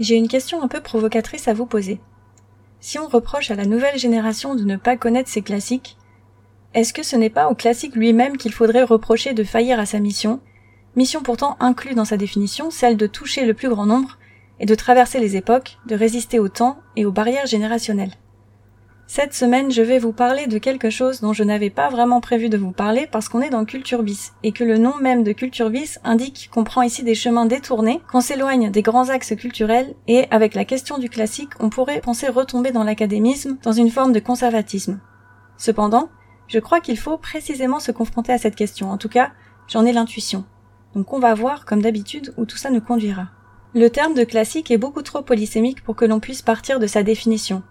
J'ai une question un peu provocatrice à vous poser. Si on reproche à la nouvelle génération de ne pas connaître ses classiques, est-ce que ce n'est pas au classique lui-même qu'il faudrait reprocher de faillir à sa mission, mission pourtant inclue dans sa définition, celle de toucher le plus grand nombre et de traverser les époques, de résister au temps et aux barrières générationnelles? Cette semaine, je vais vous parler de quelque chose dont je n'avais pas vraiment prévu de vous parler parce qu'on est dans Culture Bis et que le nom même de Culture Bis indique qu'on prend ici des chemins détournés, qu'on s'éloigne des grands axes culturels et avec la question du classique, on pourrait penser retomber dans l'académisme, dans une forme de conservatisme. Cependant, je crois qu'il faut précisément se confronter à cette question. En tout cas, j'en ai l'intuition. Donc on va voir, comme d'habitude, où tout ça nous conduira. Le terme de classique est beaucoup trop polysémique pour que l'on puisse partir de sa définition.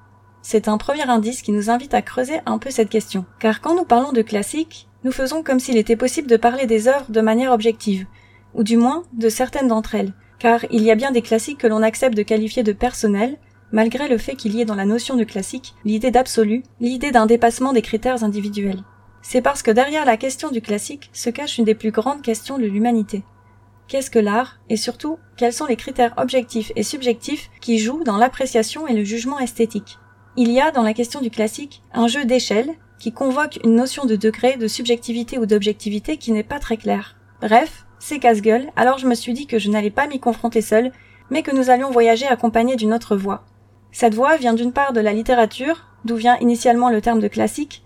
C'est un premier indice qui nous invite à creuser un peu cette question. Car quand nous parlons de classiques, nous faisons comme s'il était possible de parler des œuvres de manière objective, ou du moins de certaines d'entre elles, car il y a bien des classiques que l'on accepte de qualifier de personnels, malgré le fait qu'il y ait dans la notion de classique l'idée d'absolu, l'idée d'un dépassement des critères individuels. C'est parce que derrière la question du classique se cache une des plus grandes questions de l'humanité. Qu'est-ce que l'art? Et surtout quels sont les critères objectifs et subjectifs qui jouent dans l'appréciation et le jugement esthétique? Il y a dans la question du classique un jeu d'échelle qui convoque une notion de degré, de subjectivité ou d'objectivité qui n'est pas très claire. Bref, c'est casse-gueule, alors je me suis dit que je n'allais pas m'y confronter seul, mais que nous allions voyager accompagnés d'une autre voix. Cette voix vient d'une part de la littérature, d'où vient initialement le terme de classique,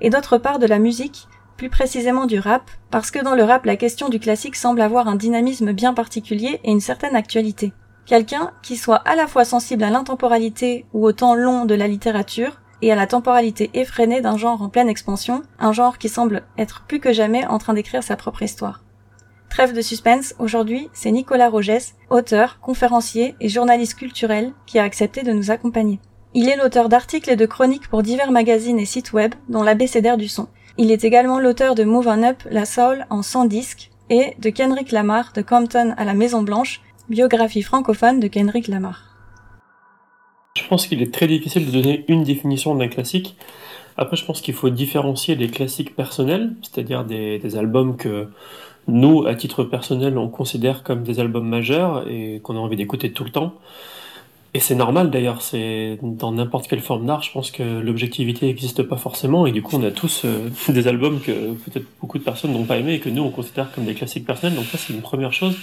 et d'autre part de la musique, plus précisément du rap, parce que dans le rap la question du classique semble avoir un dynamisme bien particulier et une certaine actualité. Quelqu'un qui soit à la fois sensible à l'intemporalité ou au temps long de la littérature, et à la temporalité effrénée d'un genre en pleine expansion, un genre qui semble être plus que jamais en train d'écrire sa propre histoire. Trêve de suspense, aujourd'hui, c'est Nicolas Rogès, auteur, conférencier et journaliste culturel, qui a accepté de nous accompagner. Il est l'auteur d'articles et de chroniques pour divers magazines et sites web, dont l'ABCDR du son. Il est également l'auteur de Move On Up, La Soul en 100 disques, et de Kendrick Lamar, de Compton à la Maison Blanche, Biographie francophone de Kendrick Lamar. Je pense qu'il est très difficile de donner une définition d'un classique. Après, je pense qu'il faut différencier les classiques personnels, c'est-à-dire des, albums que nous, à titre personnel, on considère comme des albums majeurs et qu'on a envie d'écouter tout le temps. Et c'est normal d'ailleurs, c'est dans n'importe quelle forme d'art, je pense que l'objectivité n'existe pas forcément et du coup on a tous euh, des albums que peut-être beaucoup de personnes n'ont pas aimé et que nous on considère comme des classiques personnels. Donc ça c'est une première chose.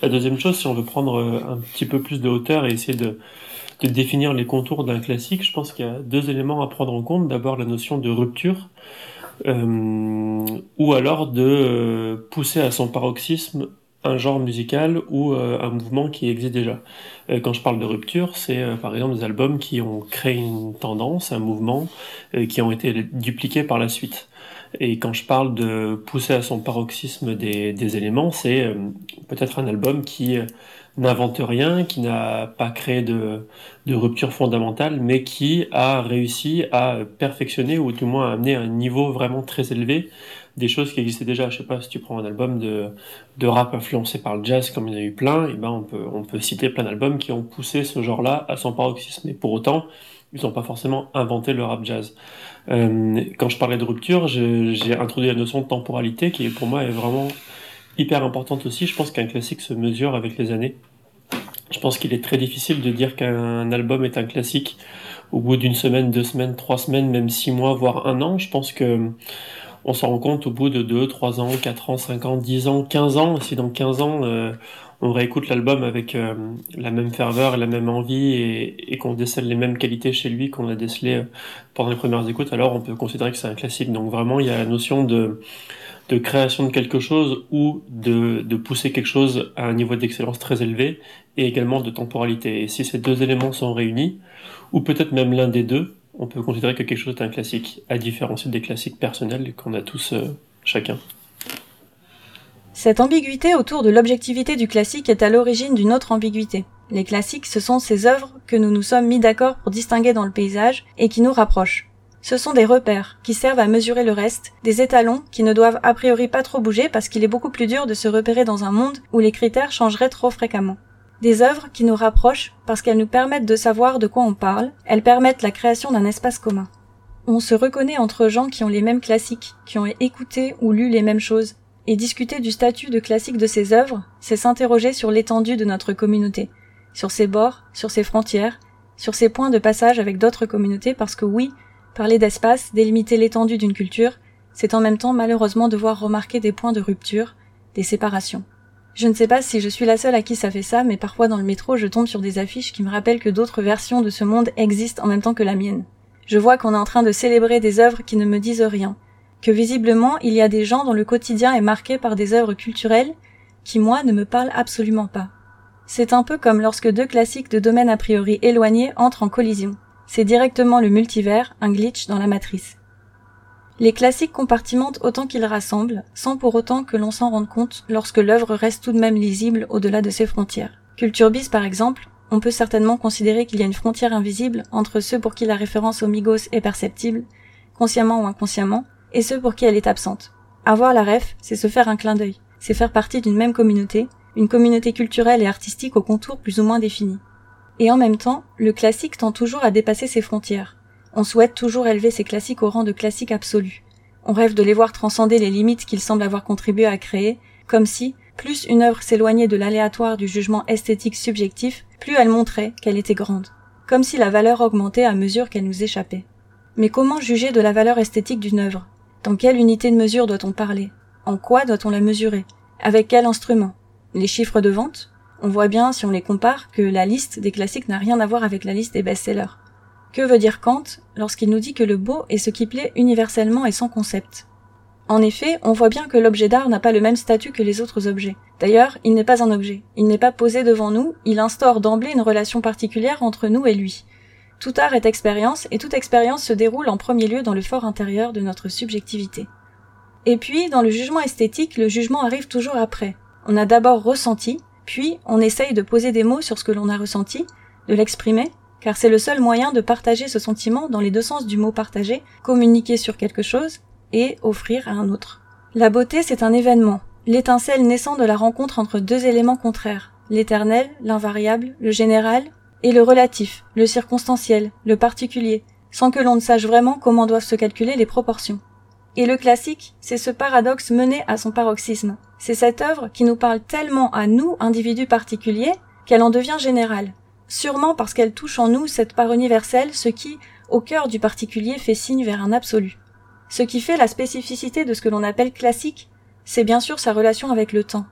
La deuxième chose, si on veut prendre euh, un petit peu plus de hauteur et essayer de, définir les contours d'un classique, je pense qu'il y a deux éléments à prendre en compte. D'abord la notion de rupture. Euh, ou alors de euh, pousser à son paroxysme un genre musical ou un mouvement qui existe déjà. Quand je parle de rupture, c'est par exemple des albums qui ont créé une tendance, un mouvement, qui ont été dupliqués par la suite. Et quand je parle de pousser à son paroxysme des, éléments, c'est peut-être un album qui n'invente rien, qui n'a pas créé de, rupture fondamentale, mais qui a réussi à perfectionner ou du moins à amener un niveau vraiment très élevé des choses qui existaient déjà. Je sais pas si tu prends un album de, rap influencé par le jazz, comme il y en a eu plein, et ben on peut, on peut citer plein d'albums qui ont poussé ce genre-là à son paroxysme. Et pour autant, ils n'ont pas forcément inventé le rap jazz. Euh, quand je parlais de rupture, j'ai introduit la notion de temporalité qui pour moi est vraiment hyper importante aussi. Je pense qu'un classique se mesure avec les années. Je pense qu'il est très difficile de dire qu'un album est un classique au bout d'une semaine, deux semaines, trois semaines, même six mois, voire un an. Je pense que on s'en rend compte au bout de 2, 3 ans, 4 ans, 5 ans, 10 ans, 15 ans. Si dans 15 ans, euh, on réécoute l'album avec euh, la même ferveur et la même envie et, qu'on décèle les mêmes qualités chez lui qu'on a décelé euh, pendant les premières écoutes, alors on peut considérer que c'est un classique. Donc vraiment, il y a la notion de, création de quelque chose ou de, de pousser quelque chose à un niveau d'excellence très élevé et également de temporalité. Et si ces deux éléments sont réunis, ou peut-être même l'un des deux, on peut considérer que quelque chose est un classique, à différencier des classiques personnels qu'on a tous euh, chacun. Cette ambiguïté autour de l'objectivité du classique est à l'origine d'une autre ambiguïté. Les classiques, ce sont ces œuvres que nous nous sommes mis d'accord pour distinguer dans le paysage et qui nous rapprochent. Ce sont des repères qui servent à mesurer le reste, des étalons qui ne doivent a priori pas trop bouger parce qu'il est beaucoup plus dur de se repérer dans un monde où les critères changeraient trop fréquemment. Des œuvres qui nous rapprochent parce qu'elles nous permettent de savoir de quoi on parle, elles permettent la création d'un espace commun. On se reconnaît entre gens qui ont les mêmes classiques, qui ont écouté ou lu les mêmes choses, et discuter du statut de classique de ces œuvres, c'est s'interroger sur l'étendue de notre communauté, sur ses bords, sur ses frontières, sur ses points de passage avec d'autres communautés parce que oui, parler d'espace, délimiter l'étendue d'une culture, c'est en même temps malheureusement devoir remarquer des points de rupture, des séparations. Je ne sais pas si je suis la seule à qui ça fait ça, mais parfois dans le métro, je tombe sur des affiches qui me rappellent que d'autres versions de ce monde existent en même temps que la mienne. Je vois qu'on est en train de célébrer des œuvres qui ne me disent rien, que visiblement il y a des gens dont le quotidien est marqué par des œuvres culturelles qui, moi, ne me parlent absolument pas. C'est un peu comme lorsque deux classiques de domaines a priori éloignés entrent en collision. C'est directement le multivers, un glitch dans la matrice. Les classiques compartimentent autant qu'ils rassemblent, sans pour autant que l'on s'en rende compte lorsque l'œuvre reste tout de même lisible au-delà de ses frontières. Culture Bis, par exemple, on peut certainement considérer qu'il y a une frontière invisible entre ceux pour qui la référence aux Migos est perceptible, consciemment ou inconsciemment, et ceux pour qui elle est absente. Avoir la ref, c'est se faire un clin d'œil, c'est faire partie d'une même communauté, une communauté culturelle et artistique aux contours plus ou moins définis. Et en même temps, le classique tend toujours à dépasser ses frontières, on souhaite toujours élever ces classiques au rang de classiques absolus. On rêve de les voir transcender les limites qu'ils semblent avoir contribué à créer, comme si, plus une œuvre s'éloignait de l'aléatoire du jugement esthétique subjectif, plus elle montrait qu'elle était grande. Comme si la valeur augmentait à mesure qu'elle nous échappait. Mais comment juger de la valeur esthétique d'une œuvre? Dans quelle unité de mesure doit-on parler? En quoi doit-on la mesurer? Avec quel instrument? Les chiffres de vente? On voit bien, si on les compare, que la liste des classiques n'a rien à voir avec la liste des best-sellers. Que veut dire Kant lorsqu'il nous dit que le beau est ce qui plaît universellement et sans concept? En effet, on voit bien que l'objet d'art n'a pas le même statut que les autres objets. D'ailleurs, il n'est pas un objet, il n'est pas posé devant nous, il instaure d'emblée une relation particulière entre nous et lui. Tout art est expérience, et toute expérience se déroule en premier lieu dans le fort intérieur de notre subjectivité. Et puis, dans le jugement esthétique, le jugement arrive toujours après. On a d'abord ressenti, puis on essaye de poser des mots sur ce que l'on a ressenti, de l'exprimer, car c'est le seul moyen de partager ce sentiment dans les deux sens du mot partager, communiquer sur quelque chose et offrir à un autre. La beauté, c'est un événement, l'étincelle naissant de la rencontre entre deux éléments contraires, l'éternel, l'invariable, le général, et le relatif, le circonstanciel, le particulier, sans que l'on ne sache vraiment comment doivent se calculer les proportions. Et le classique, c'est ce paradoxe mené à son paroxysme. C'est cette œuvre qui nous parle tellement à nous, individus particuliers, qu'elle en devient générale, sûrement parce qu'elle touche en nous cette part universelle, ce qui, au cœur du particulier, fait signe vers un absolu. Ce qui fait la spécificité de ce que l'on appelle classique, c'est bien sûr sa relation avec le temps.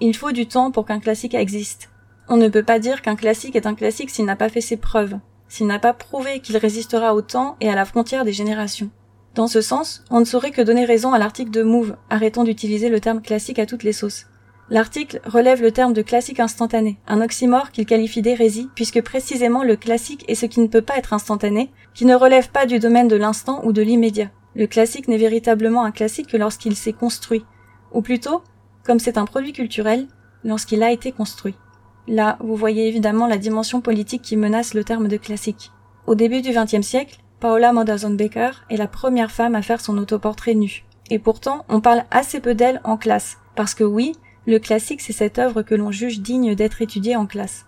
Il faut du temps pour qu'un classique existe. On ne peut pas dire qu'un classique est un classique s'il n'a pas fait ses preuves, s'il n'a pas prouvé qu'il résistera au temps et à la frontière des générations. Dans ce sens, on ne saurait que donner raison à l'article de Move, arrêtons d'utiliser le terme classique à toutes les sauces. L'article relève le terme de classique instantané, un oxymore qu'il qualifie d'hérésie, puisque précisément le classique est ce qui ne peut pas être instantané, qui ne relève pas du domaine de l'instant ou de l'immédiat. Le classique n'est véritablement un classique que lorsqu'il s'est construit, ou plutôt, comme c'est un produit culturel, lorsqu'il a été construit. Là, vous voyez évidemment la dimension politique qui menace le terme de classique. Au début du XXe siècle, Paola Modersohn Baker est la première femme à faire son autoportrait nu. Et pourtant, on parle assez peu d'elle en classe, parce que oui, le classique, c'est cette œuvre que l'on juge digne d'être étudiée en classe.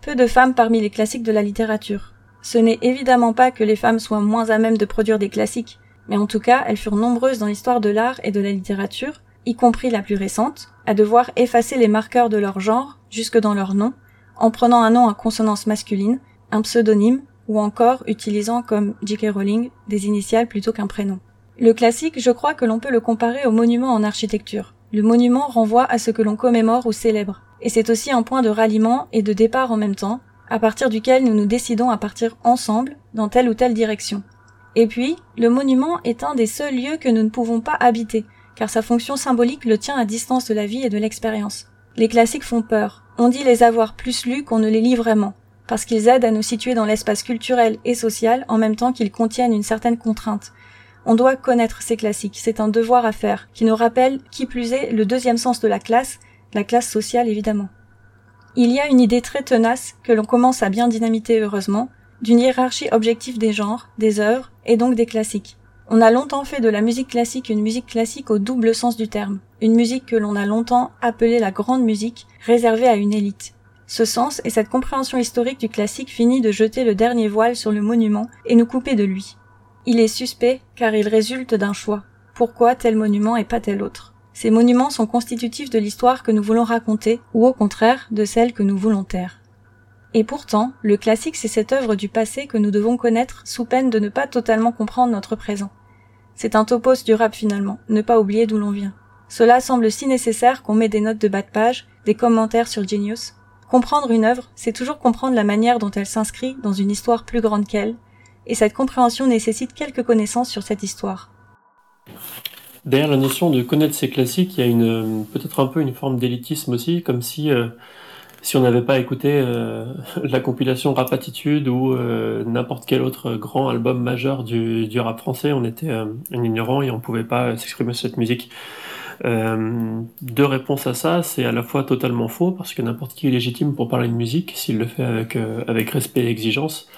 Peu de femmes parmi les classiques de la littérature. Ce n'est évidemment pas que les femmes soient moins à même de produire des classiques, mais en tout cas, elles furent nombreuses dans l'histoire de l'art et de la littérature, y compris la plus récente, à devoir effacer les marqueurs de leur genre, jusque dans leur nom, en prenant un nom à consonance masculine, un pseudonyme, ou encore utilisant comme J.K. Rowling des initiales plutôt qu'un prénom. Le classique, je crois que l'on peut le comparer au monument en architecture. Le monument renvoie à ce que l'on commémore ou célèbre, et c'est aussi un point de ralliement et de départ en même temps, à partir duquel nous nous décidons à partir ensemble dans telle ou telle direction. Et puis, le monument est un des seuls lieux que nous ne pouvons pas habiter, car sa fonction symbolique le tient à distance de la vie et de l'expérience. Les classiques font peur. On dit les avoir plus lus qu'on ne les lit vraiment, parce qu'ils aident à nous situer dans l'espace culturel et social en même temps qu'ils contiennent une certaine contrainte, on doit connaître ces classiques, c'est un devoir à faire, qui nous rappelle, qui plus est, le deuxième sens de la classe, la classe sociale évidemment. Il y a une idée très tenace, que l'on commence à bien dynamiter heureusement, d'une hiérarchie objective des genres, des œuvres, et donc des classiques. On a longtemps fait de la musique classique une musique classique au double sens du terme, une musique que l'on a longtemps appelée la grande musique, réservée à une élite. Ce sens et cette compréhension historique du classique finit de jeter le dernier voile sur le monument et nous couper de lui. Il est suspect car il résulte d'un choix. Pourquoi tel monument et pas tel autre? Ces monuments sont constitutifs de l'histoire que nous voulons raconter ou au contraire de celle que nous voulons taire. Et pourtant, le classique c'est cette œuvre du passé que nous devons connaître sous peine de ne pas totalement comprendre notre présent. C'est un topos du rap finalement, ne pas oublier d'où l'on vient. Cela semble si nécessaire qu'on met des notes de bas de page, des commentaires sur Genius. Comprendre une œuvre, c'est toujours comprendre la manière dont elle s'inscrit dans une histoire plus grande qu'elle, et cette compréhension nécessite quelques connaissances sur cette histoire. Derrière la notion de connaître ces classiques, il y a une peut-être un peu une forme d'élitisme aussi, comme si euh, si on n'avait pas écouté euh, la compilation Rap Attitude ou euh, n'importe quel autre grand album majeur du, du rap français, on était un ignorant et on pouvait pas s'exprimer sur cette musique. deux réponses à ça, c'est à la fois totalement faux parce que n'importe qui est légitime pour parler de musique s'il le fait avec avec respect et exigence.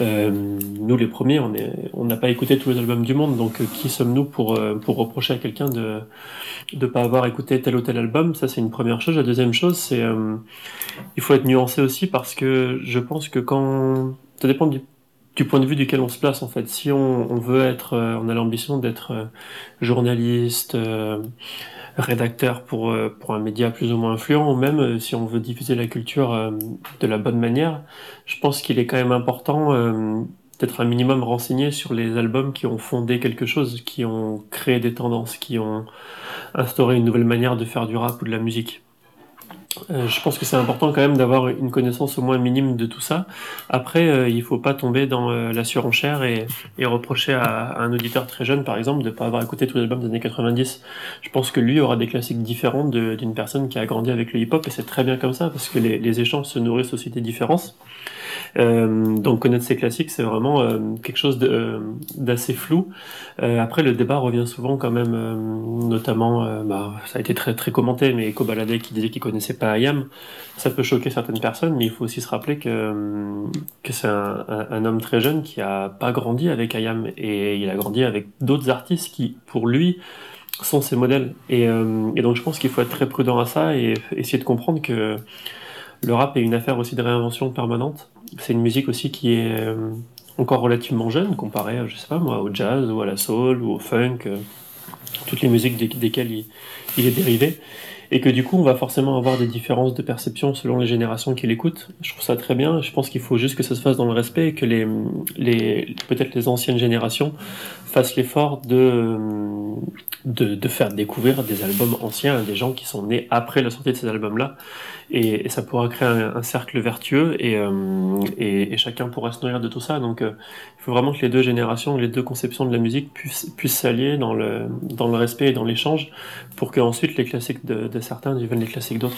Euh, nous, les premiers, on est, on n'a pas écouté tous les albums du monde, donc euh, qui sommes-nous pour euh, pour reprocher à quelqu'un de de pas avoir écouté tel ou tel album? Ça, c'est une première chose. La deuxième chose, c'est il faut être nuancé aussi parce que je pense que quand ça dépend du du point de vue duquel on se place en fait. Si on, veut être, on a l'ambition d'être journaliste, rédacteur pour, euh, pour un média plus ou moins influent, ou même euh, si on veut diffuser la culture euh, de la bonne manière, je pense qu'il est quand même important d'être un minimum renseigné sur les albums qui ont fondé quelque chose, qui ont créé des tendances, qui ont instauré une nouvelle manière de faire du rap ou de la musique. Euh, je pense que c'est important quand même d'avoir une connaissance au moins minime de tout ça. Après, euh, il faut pas tomber dans euh, la surenchère et, reprocher à, un auditeur très jeune, par exemple, de pas avoir écouté tous les albums des années 90. Je pense que lui aura des classiques différents d'une personne qui a grandi avec le hip-hop et c'est très bien comme ça parce que les, les échanges se nourrissent aussi des différences. Euh, donc connaître ces classiques, c'est vraiment euh, quelque chose euh, d'assez flou. après, le débat revient souvent quand même, notamment, bah, ça a été très très commenté, mais Eko qui disait qu'il connaissait pas Ayam, ça peut choquer certaines personnes, mais il faut aussi se rappeler que que c'est un, un, homme très jeune qui a pas grandi avec Ayam et il a grandi avec d'autres artistes qui, pour lui, sont ses modèles. Et, et donc je pense qu'il faut être très prudent à ça et essayer de comprendre que le rap est une affaire aussi de réinvention permanente. C'est une musique aussi qui est euh, encore relativement jeune comparée, je sais pas moi, au jazz ou à la soul ou au funk, euh, toutes les musiques desquelles il, est dérivé. Et que du coup, on va forcément avoir des différences de perception selon les générations qui l'écoutent. Je trouve ça très bien. Je pense qu'il faut juste que ça se fasse dans le respect et que les, peut-être les anciennes générations fassent l'effort de, de, de, faire découvrir des albums anciens à des gens qui sont nés après la sortie de ces albums-là et, ça pourra créer un, cercle vertueux euh, et, chacun pourra se nourrir de tout ça. Donc euh, il faut vraiment que les deux générations, les deux conceptions de la musique puissent, s'allier dans le, dans le respect et dans l'échange pour qu'ensuite les classiques de, de certains deviennent les classiques d'autres.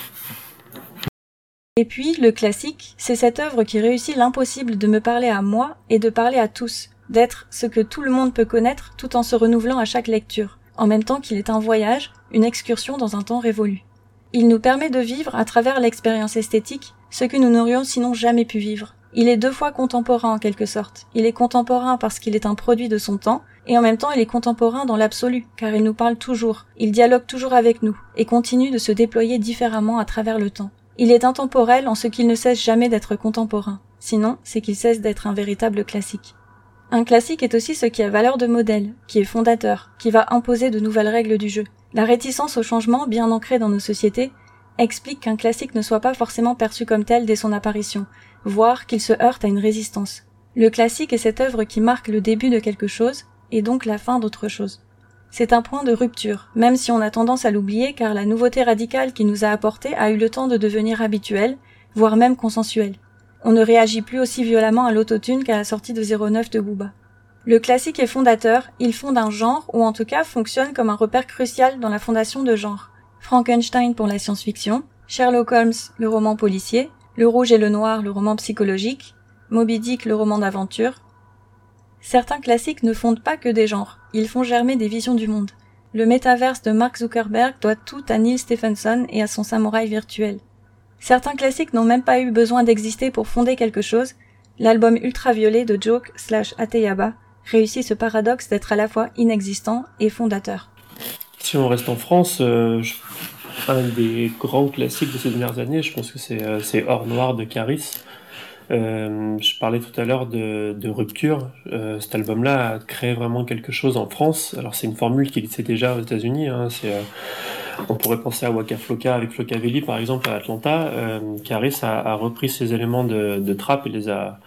Et puis, le classique, c'est cette œuvre qui réussit l'impossible de me parler à moi et de parler à tous, d'être ce que tout le monde peut connaître tout en se renouvelant à chaque lecture, en même temps qu'il est un voyage, une excursion dans un temps révolu. Il nous permet de vivre, à travers l'expérience esthétique, ce que nous n'aurions sinon jamais pu vivre. Il est deux fois contemporain en quelque sorte. Il est contemporain parce qu'il est un produit de son temps, et en même temps il est contemporain dans l'absolu, car il nous parle toujours, il dialogue toujours avec nous, et continue de se déployer différemment à travers le temps. Il est intemporel en ce qu'il ne cesse jamais d'être contemporain. Sinon, c'est qu'il cesse d'être un véritable classique. Un classique est aussi ce qui a valeur de modèle, qui est fondateur, qui va imposer de nouvelles règles du jeu. La réticence au changement, bien ancrée dans nos sociétés, explique qu'un classique ne soit pas forcément perçu comme tel dès son apparition, voire qu'il se heurte à une résistance. Le classique est cette œuvre qui marque le début de quelque chose, et donc la fin d'autre chose. C'est un point de rupture, même si on a tendance à l'oublier car la nouveauté radicale qui nous a apporté a eu le temps de devenir habituelle, voire même consensuelle. On ne réagit plus aussi violemment à l'autotune qu'à la sortie de 09 de Booba. Le classique est fondateur, il fonde un genre, ou en tout cas fonctionne comme un repère crucial dans la fondation de genre. Frankenstein pour la science-fiction, Sherlock Holmes, le roman policier, Le Rouge et le Noir, le roman psychologique, Moby Dick, le roman d'aventure. Certains classiques ne fondent pas que des genres, ils font germer des visions du monde. Le métaverse de Mark Zuckerberg doit tout à Neil Stephenson et à son samouraï virtuel. Certains classiques n'ont même pas eu besoin d'exister pour fonder quelque chose. L'album ultraviolet de Joke slash Ateyaba réussit ce paradoxe d'être à la fois inexistant et fondateur. Si on reste en France, euh, un des grands classiques de ces dernières années, je pense que c'est euh, Or Noir de Caris. Euh, je parlais tout à l'heure de, rupture. Euh, cet album-là a créé vraiment quelque chose en France. Alors c'est une formule qui existait déjà aux États-Unis. Hein. On pourrait penser à Waka Flocka avec Flockavelli par exemple à Atlanta. Caris a, a, repris ces éléments de, de trap et les a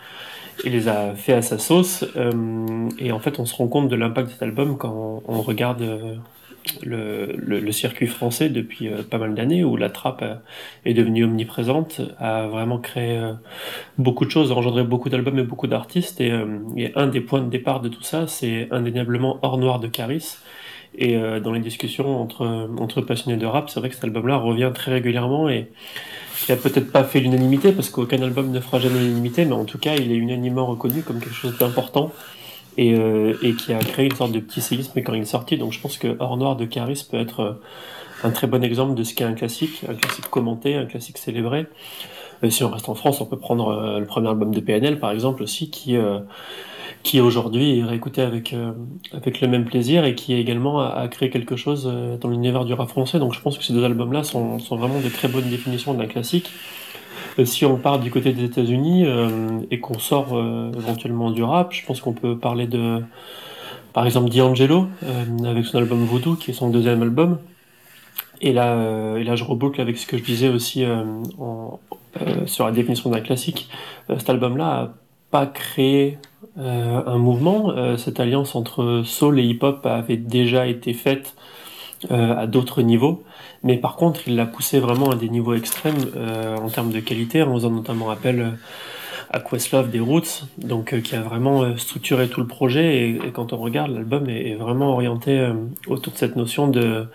et les a fait à sa sauce. Euh, et en fait, on se rend compte de l'impact de cet album quand on regarde le, le, circuit français depuis euh, pas mal d'années où la trappe euh, est devenue omniprésente, a vraiment créé euh, beaucoup de choses, a engendré beaucoup d'albums et beaucoup d'artistes. Et, et, un des points de départ de tout ça, c'est indéniablement Hors Noir de Caris. Et dans les discussions entre, entre passionnés de rap, c'est vrai que cet album-là revient très régulièrement et il a peut-être pas fait l'unanimité parce qu'aucun album ne fera jamais l'unanimité, mais en tout cas, il est unanimement reconnu comme quelque chose d'important et, euh, et, qui a créé une sorte de petit séisme quand il est sorti. Donc je pense que Hors Noir de Caris peut être euh, un très bon exemple de ce qu'est un classique, un classique commenté, un classique célébré. Et si on reste en France, on peut prendre euh, le premier album de PNL par exemple aussi, qui qui aujourd'hui est réécouté avec avec le même plaisir et qui également a, créé quelque chose dans l'univers du rap français. Donc je pense que ces deux albums-là sont, sont vraiment des très bonnes définitions d'un classique. Euh, si on part du côté des États-Unis euh, et qu'on sort euh, éventuellement du rap, je pense qu'on peut parler de, par exemple, D'Angelo avec son album Voodoo, qui est son deuxième album. Et là, et là, je reboucle avec ce que je disais aussi sur la définition d'un classique. cet album-là a pas créé un mouvement. cette alliance entre soul et hip-hop avait déjà été faite à d'autres niveaux. Mais par contre, il l'a poussé vraiment à des niveaux extrêmes euh, en termes de qualité, en faisant notamment appel euh, à Questlove des Roots, donc euh, qui a vraiment structuré tout le projet. Et, quand on regarde, l'album est, vraiment orienté autour de cette notion de,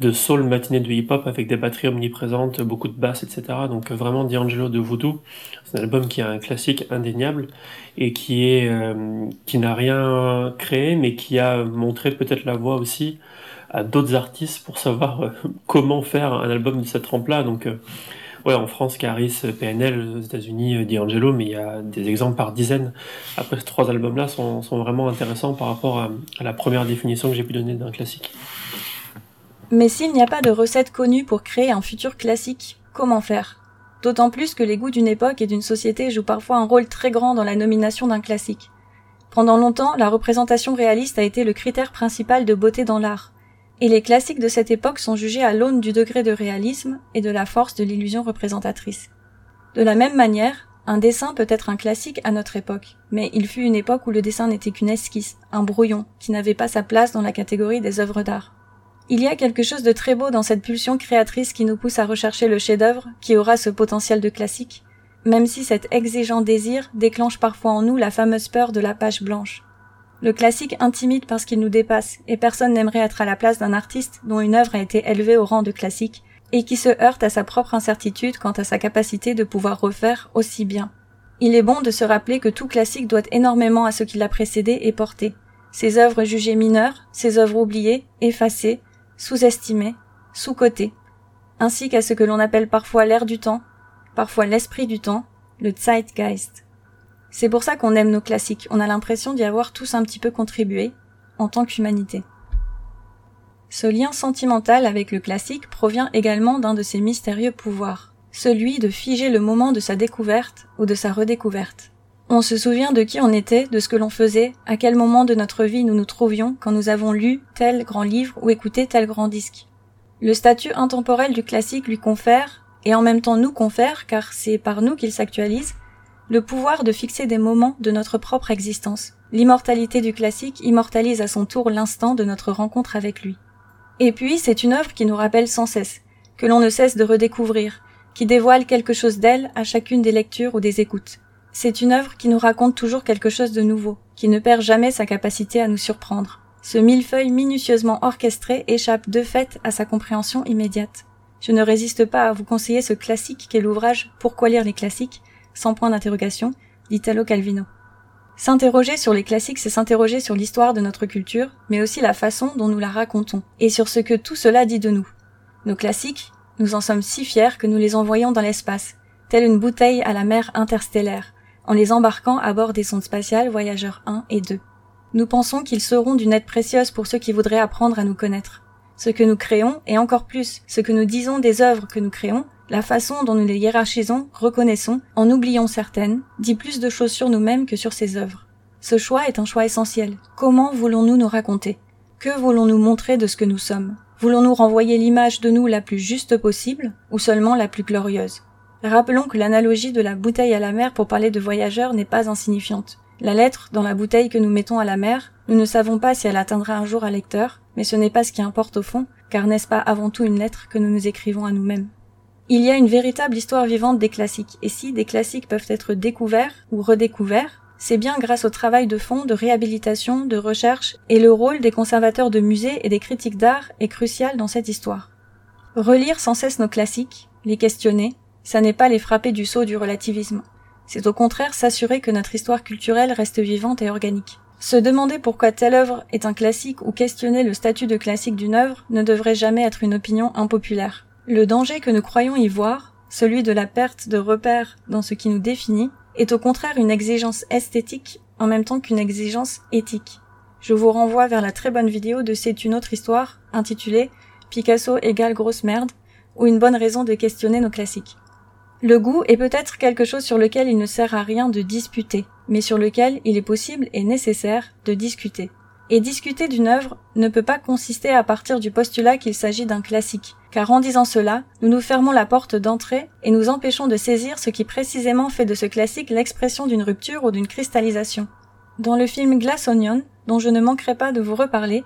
de soul matinée de hip-hop avec des batteries omniprésentes, beaucoup de basses, etc. Donc vraiment D'Angelo de Voodoo, c'est un album qui a un classique indéniable et qui est qui n'a rien créé, mais qui a montré peut-être la voie aussi à d'autres artistes pour savoir euh, comment faire un album de cette trempe-là. Donc, euh, ouais, en France, Caris, PNL, aux États-Unis, euh, D'Angelo, mais il y a des exemples par dizaines. Après, ces trois albums-là sont, sont, vraiment intéressants par rapport à, à la première définition que j'ai pu donner d'un classique. Mais s'il n'y a pas de recette connue pour créer un futur classique, comment faire? D'autant plus que les goûts d'une époque et d'une société jouent parfois un rôle très grand dans la nomination d'un classique. Pendant longtemps, la représentation réaliste a été le critère principal de beauté dans l'art et les classiques de cette époque sont jugés à l'aune du degré de réalisme et de la force de l'illusion représentatrice. De la même manière, un dessin peut être un classique à notre époque, mais il fut une époque où le dessin n'était qu'une esquisse, un brouillon, qui n'avait pas sa place dans la catégorie des œuvres d'art. Il y a quelque chose de très beau dans cette pulsion créatrice qui nous pousse à rechercher le chef-d'œuvre qui aura ce potentiel de classique, même si cet exigeant désir déclenche parfois en nous la fameuse peur de la page blanche. Le classique intimide parce qu'il nous dépasse, et personne n'aimerait être à la place d'un artiste dont une œuvre a été élevée au rang de classique, et qui se heurte à sa propre incertitude quant à sa capacité de pouvoir refaire aussi bien. Il est bon de se rappeler que tout classique doit énormément à ce qui l'a précédé et porté. Ses œuvres jugées mineures, ses œuvres oubliées, effacées, sous-estimées, sous-cotées, ainsi qu'à ce que l'on appelle parfois l'air du temps, parfois l'esprit du temps, le Zeitgeist. C'est pour ça qu'on aime nos classiques, on a l'impression d'y avoir tous un petit peu contribué, en tant qu'humanité. Ce lien sentimental avec le classique provient également d'un de ses mystérieux pouvoirs, celui de figer le moment de sa découverte ou de sa redécouverte. On se souvient de qui on était, de ce que l'on faisait, à quel moment de notre vie nous nous trouvions quand nous avons lu tel grand livre ou écouté tel grand disque. Le statut intemporel du classique lui confère, et en même temps nous confère, car c'est par nous qu'il s'actualise, le pouvoir de fixer des moments de notre propre existence. L'immortalité du classique immortalise à son tour l'instant de notre rencontre avec lui. Et puis, c'est une œuvre qui nous rappelle sans cesse, que l'on ne cesse de redécouvrir, qui dévoile quelque chose d'elle à chacune des lectures ou des écoutes. C'est une œuvre qui nous raconte toujours quelque chose de nouveau, qui ne perd jamais sa capacité à nous surprendre. Ce millefeuille minutieusement orchestré échappe de fait à sa compréhension immédiate. Je ne résiste pas à vous conseiller ce classique qu'est l'ouvrage Pourquoi lire les classiques, sans point d'interrogation, d'Italo Calvino. S'interroger sur les classiques, c'est s'interroger sur l'histoire de notre culture, mais aussi la façon dont nous la racontons, et sur ce que tout cela dit de nous. Nos classiques, nous en sommes si fiers que nous les envoyons dans l'espace, telle une bouteille à la mer interstellaire, en les embarquant à bord des sondes spatiales Voyageurs 1 et 2. Nous pensons qu'ils seront d'une aide précieuse pour ceux qui voudraient apprendre à nous connaître. Ce que nous créons, et encore plus, ce que nous disons des œuvres que nous créons, la façon dont nous les hiérarchisons, reconnaissons, en oublions certaines, dit plus de choses sur nous-mêmes que sur ces œuvres. Ce choix est un choix essentiel. Comment voulons-nous nous raconter? Que voulons-nous montrer de ce que nous sommes? Voulons-nous renvoyer l'image de nous la plus juste possible ou seulement la plus glorieuse? Rappelons que l'analogie de la bouteille à la mer pour parler de voyageurs n'est pas insignifiante. La lettre dans la bouteille que nous mettons à la mer, nous ne savons pas si elle atteindra un jour un lecteur, mais ce n'est pas ce qui importe au fond, car n'est-ce pas avant tout une lettre que nous nous écrivons à nous-mêmes? Il y a une véritable histoire vivante des classiques, et si des classiques peuvent être découverts ou redécouverts, c'est bien grâce au travail de fond, de réhabilitation, de recherche, et le rôle des conservateurs de musées et des critiques d'art est crucial dans cette histoire. Relire sans cesse nos classiques, les questionner, ça n'est pas les frapper du sceau du relativisme. C'est au contraire s'assurer que notre histoire culturelle reste vivante et organique. Se demander pourquoi telle œuvre est un classique ou questionner le statut de classique d'une œuvre ne devrait jamais être une opinion impopulaire. Le danger que nous croyons y voir, celui de la perte de repères dans ce qui nous définit, est au contraire une exigence esthétique en même temps qu'une exigence éthique. Je vous renvoie vers la très bonne vidéo de C'est une autre histoire, intitulée Picasso égale grosse merde, ou une bonne raison de questionner nos classiques. Le goût est peut-être quelque chose sur lequel il ne sert à rien de disputer, mais sur lequel il est possible et nécessaire de discuter. Et discuter d'une œuvre ne peut pas consister à partir du postulat qu'il s'agit d'un classique, car en disant cela, nous nous fermons la porte d'entrée et nous empêchons de saisir ce qui précisément fait de ce classique l'expression d'une rupture ou d'une cristallisation. Dans le film Glass Onion, dont je ne manquerai pas de vous reparler,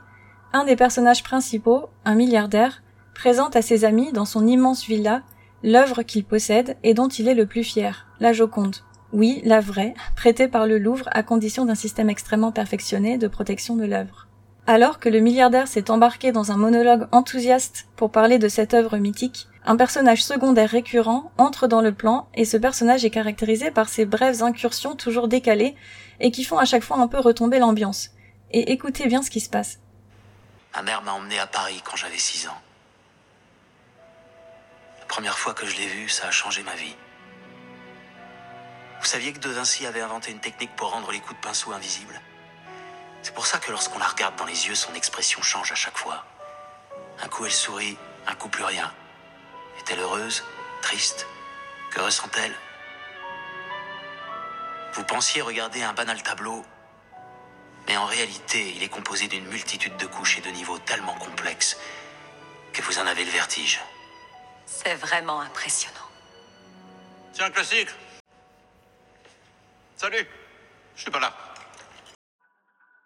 un des personnages principaux, un milliardaire, présente à ses amis dans son immense villa l'œuvre qu'il possède et dont il est le plus fier, la Joconde. Oui, la vraie, prêtée par le Louvre à condition d'un système extrêmement perfectionné de protection de l'œuvre. Alors que le milliardaire s'est embarqué dans un monologue enthousiaste pour parler de cette œuvre mythique, un personnage secondaire récurrent entre dans le plan et ce personnage est caractérisé par ses brèves incursions toujours décalées et qui font à chaque fois un peu retomber l'ambiance. Et écoutez bien ce qui se passe. Ma mère m'a emmené à Paris quand j'avais 6 ans. Première fois que je l'ai vu, ça a changé ma vie. Vous saviez que De Vinci avait inventé une technique pour rendre les coups de pinceau invisibles C'est pour ça que lorsqu'on la regarde dans les yeux, son expression change à chaque fois. Un coup elle sourit, un coup plus rien. Est-elle heureuse Triste? Que ressent-elle? Vous pensiez regarder un banal tableau, mais en réalité, il est composé d'une multitude de couches et de niveaux tellement complexes que vous en avez le vertige. C'est vraiment impressionnant. C'est un classique. Salut, je suis pas là.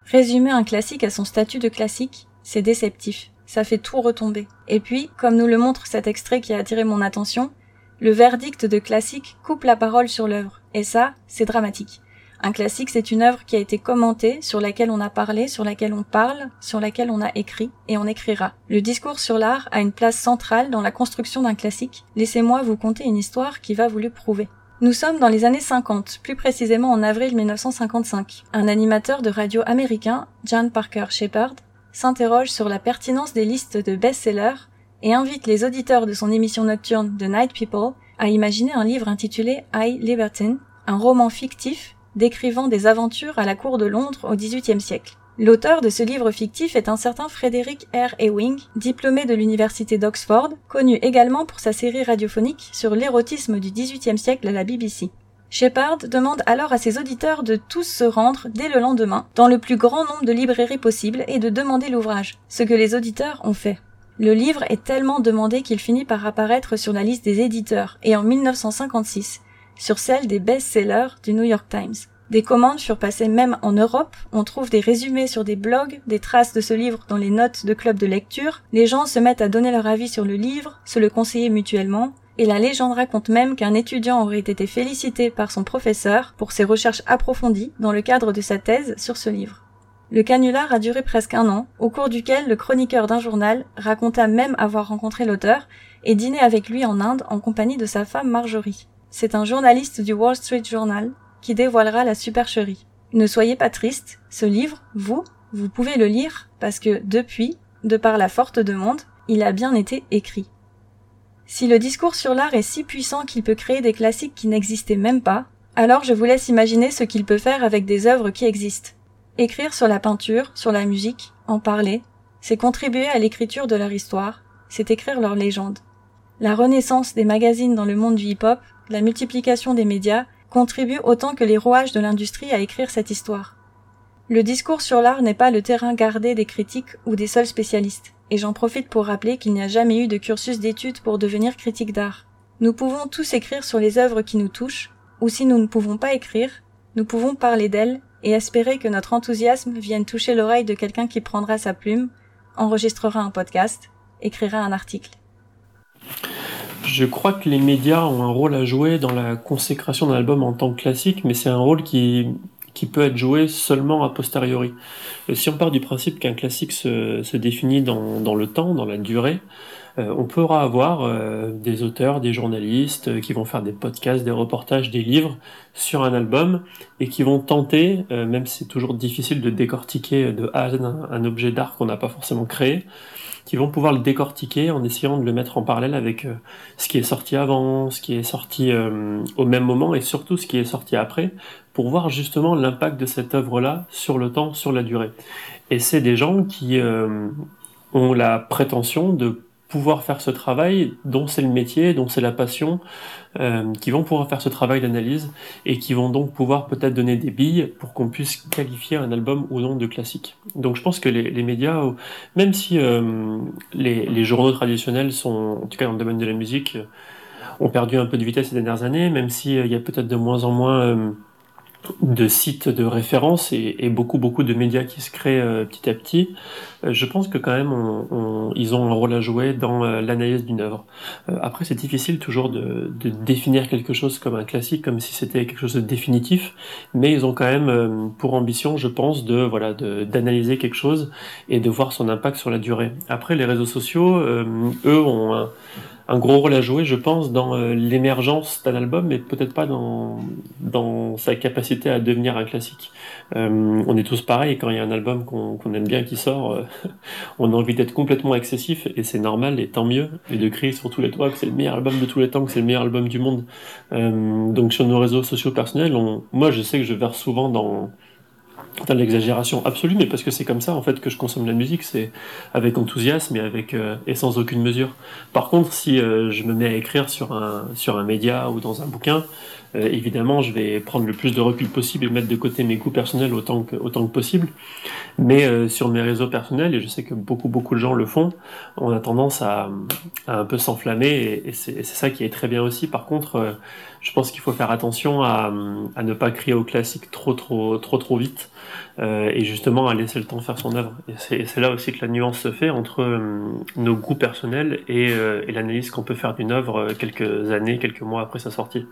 Résumer un classique à son statut de classique, c'est déceptif. Ça fait tout retomber. Et puis, comme nous le montre cet extrait qui a attiré mon attention, le verdict de classique coupe la parole sur l'œuvre. Et ça, c'est dramatique. Un classique, c'est une œuvre qui a été commentée, sur laquelle on a parlé, sur laquelle on parle, sur laquelle on a écrit, et on écrira. Le discours sur l'art a une place centrale dans la construction d'un classique. Laissez-moi vous conter une histoire qui va vous le prouver. Nous sommes dans les années 50, plus précisément en avril 1955. Un animateur de radio américain, John Parker Shepard, s'interroge sur la pertinence des listes de best-sellers et invite les auditeurs de son émission nocturne The Night People à imaginer un livre intitulé I Libertine, un roman fictif décrivant des aventures à la cour de Londres au XVIIIe siècle. L'auteur de ce livre fictif est un certain Frederick R. Ewing, diplômé de l'université d'Oxford, connu également pour sa série radiophonique sur l'érotisme du XVIIIe siècle à la BBC. Shepard demande alors à ses auditeurs de tous se rendre dès le lendemain dans le plus grand nombre de librairies possible et de demander l'ouvrage, ce que les auditeurs ont fait. Le livre est tellement demandé qu'il finit par apparaître sur la liste des éditeurs et en 1956, sur celle des best-sellers du New York Times. Des commandes furent passées même en Europe, on trouve des résumés sur des blogs, des traces de ce livre dans les notes de clubs de lecture, les gens se mettent à donner leur avis sur le livre, se le conseiller mutuellement, et la légende raconte même qu'un étudiant aurait été félicité par son professeur pour ses recherches approfondies dans le cadre de sa thèse sur ce livre. Le canular a duré presque un an, au cours duquel le chroniqueur d'un journal raconta même avoir rencontré l'auteur et dîné avec lui en Inde en compagnie de sa femme Marjorie. C'est un journaliste du Wall Street Journal qui dévoilera la supercherie. Ne soyez pas triste, ce livre, vous, vous pouvez le lire parce que depuis, de par la forte demande, il a bien été écrit. Si le discours sur l'art est si puissant qu'il peut créer des classiques qui n'existaient même pas, alors je vous laisse imaginer ce qu'il peut faire avec des œuvres qui existent. Écrire sur la peinture, sur la musique, en parler, c'est contribuer à l'écriture de leur histoire, c'est écrire leur légende. La renaissance des magazines dans le monde du hip-hop, la multiplication des médias, contribuent autant que les rouages de l'industrie à écrire cette histoire. Le discours sur l'art n'est pas le terrain gardé des critiques ou des seuls spécialistes, et j'en profite pour rappeler qu'il n'y a jamais eu de cursus d'études pour devenir critique d'art. Nous pouvons tous écrire sur les œuvres qui nous touchent, ou si nous ne pouvons pas écrire, nous pouvons parler d'elles et espérer que notre enthousiasme vienne toucher l'oreille de quelqu'un qui prendra sa plume, enregistrera un podcast, écrira un article. Je crois que les médias ont un rôle à jouer dans la consécration d'un album en tant que classique, mais c'est un rôle qui, peut être joué seulement a posteriori. si on part du principe qu'un classique se, définit dans, le temps, dans la durée, euh, on pourra avoir euh, des auteurs, des journalistes euh, qui vont faire des podcasts, des reportages, des livres sur un album et qui vont tenter, même si c'est toujours difficile de décortiquer de A Z un objet d'art qu'on n'a pas forcément créé, qui vont pouvoir le décortiquer en essayant de le mettre en parallèle avec euh, ce qui est sorti avant, ce qui est sorti euh, au même moment et surtout ce qui est sorti après, pour voir justement l'impact de cette œuvre-là sur le temps, sur la durée. Et c'est des gens qui euh, ont la prétention de pouvoir faire ce travail dont c'est le métier, dont c'est la passion, euh, qui vont pouvoir faire ce travail d'analyse et qui vont donc pouvoir peut-être donner des billes pour qu'on puisse qualifier un album ou non de classique. Donc je pense que les, médias, même si euh, les, journaux traditionnels sont, en tout cas dans le domaine de la musique, ont perdu un peu de vitesse ces dernières années, même s'il euh, y a peut-être de moins en moins de sites de référence et, beaucoup beaucoup de médias qui se créent euh, petit à petit, euh, je pense que quand même ils ont un rôle à jouer dans euh, l'analyse d'une œuvre. après c'est difficile toujours de, définir quelque chose comme un classique, comme si c'était quelque chose de définitif, mais ils ont quand même pour ambition, je pense, de voilà d'analyser quelque chose et de voir son impact sur la durée. Après les réseaux sociaux, eux ont un, un gros rôle à jouer, je pense, dans euh, l'émergence d'un album, mais peut-être pas dans, dans sa capacité à devenir un classique. Euh, on est tous pareils, quand il y a un album qu'on aime bien qui sort, euh, on a envie d'être complètement excessif, et c'est normal, et tant mieux, et de crier sur tous les toits que c'est le meilleur album de tous les temps, que c'est le meilleur album du monde. donc sur nos réseaux sociaux personnels, moi je sais que je verse souvent dans dans l'exagération absolue, mais parce que c'est comme ça en fait que je consomme la musique, c'est avec enthousiasme et avec euh, et sans aucune mesure. Par contre, si euh, je me mets à écrire sur un média ou dans un bouquin, euh, évidemment, je vais prendre le plus de recul possible et mettre de côté mes goûts personnels autant que possible. Mais sur mes réseaux personnels, et je sais que beaucoup beaucoup de gens le font, on a tendance à, un peu s'enflammer et, c'est ça qui est très bien aussi. Par contre, je pense qu'il faut faire attention à, ne pas crier au classique trop trop trop trop vite euh, et justement à laisser le temps faire son œuvre. Et c'est là aussi que la nuance se fait entre euh, nos goûts personnels et, euh, et l'analyse qu'on peut faire d'une œuvre quelques années, quelques mois après sa sortie.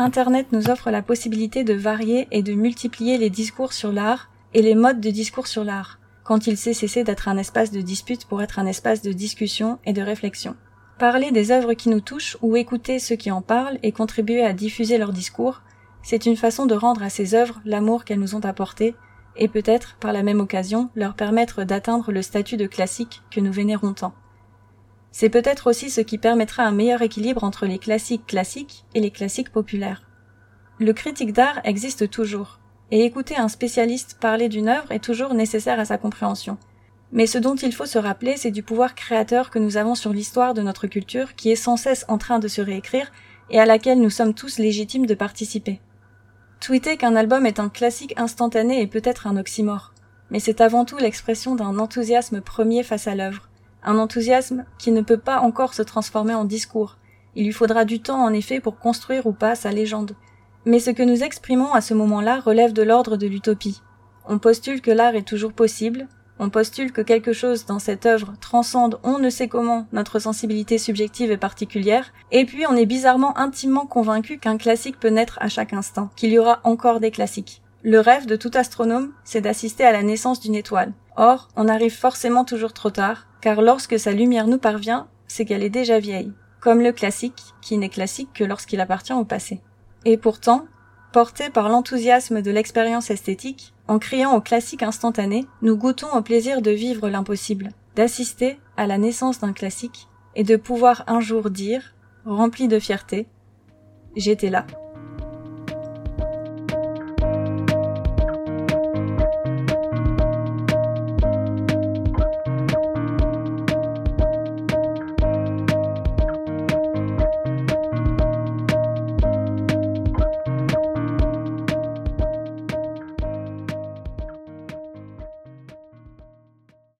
Internet nous offre la possibilité de varier et de multiplier les discours sur l'art et les modes de discours sur l'art, quand il sait cesser d'être un espace de dispute pour être un espace de discussion et de réflexion. Parler des œuvres qui nous touchent ou écouter ceux qui en parlent et contribuer à diffuser leur discours, c'est une façon de rendre à ces œuvres l'amour qu'elles nous ont apporté et peut-être, par la même occasion, leur permettre d'atteindre le statut de classique que nous vénérons tant. C'est peut-être aussi ce qui permettra un meilleur équilibre entre les classiques classiques et les classiques populaires. Le critique d'art existe toujours, et écouter un spécialiste parler d'une œuvre est toujours nécessaire à sa compréhension. Mais ce dont il faut se rappeler, c'est du pouvoir créateur que nous avons sur l'histoire de notre culture qui est sans cesse en train de se réécrire et à laquelle nous sommes tous légitimes de participer. Tweeter qu'un album est un classique instantané est peut-être un oxymore, mais c'est avant tout l'expression d'un enthousiasme premier face à l'œuvre, un enthousiasme qui ne peut pas encore se transformer en discours. Il lui faudra du temps en effet pour construire ou pas sa légende. Mais ce que nous exprimons à ce moment-là relève de l'ordre de l'utopie. On postule que l'art est toujours possible, on postule que quelque chose dans cette œuvre transcende on ne sait comment notre sensibilité subjective et particulière, et puis on est bizarrement intimement convaincu qu'un classique peut naître à chaque instant, qu'il y aura encore des classiques. Le rêve de tout astronome, c'est d'assister à la naissance d'une étoile. Or, on arrive forcément toujours trop tard, car lorsque sa lumière nous parvient, c'est qu'elle est déjà vieille, comme le classique, qui n'est classique que lorsqu'il appartient au passé. Et pourtant, porté par l'enthousiasme de l'expérience esthétique, en criant au classique instantané, nous goûtons au plaisir de vivre l'impossible, d'assister à la naissance d'un classique et de pouvoir un jour dire, rempli de fierté, j'étais là.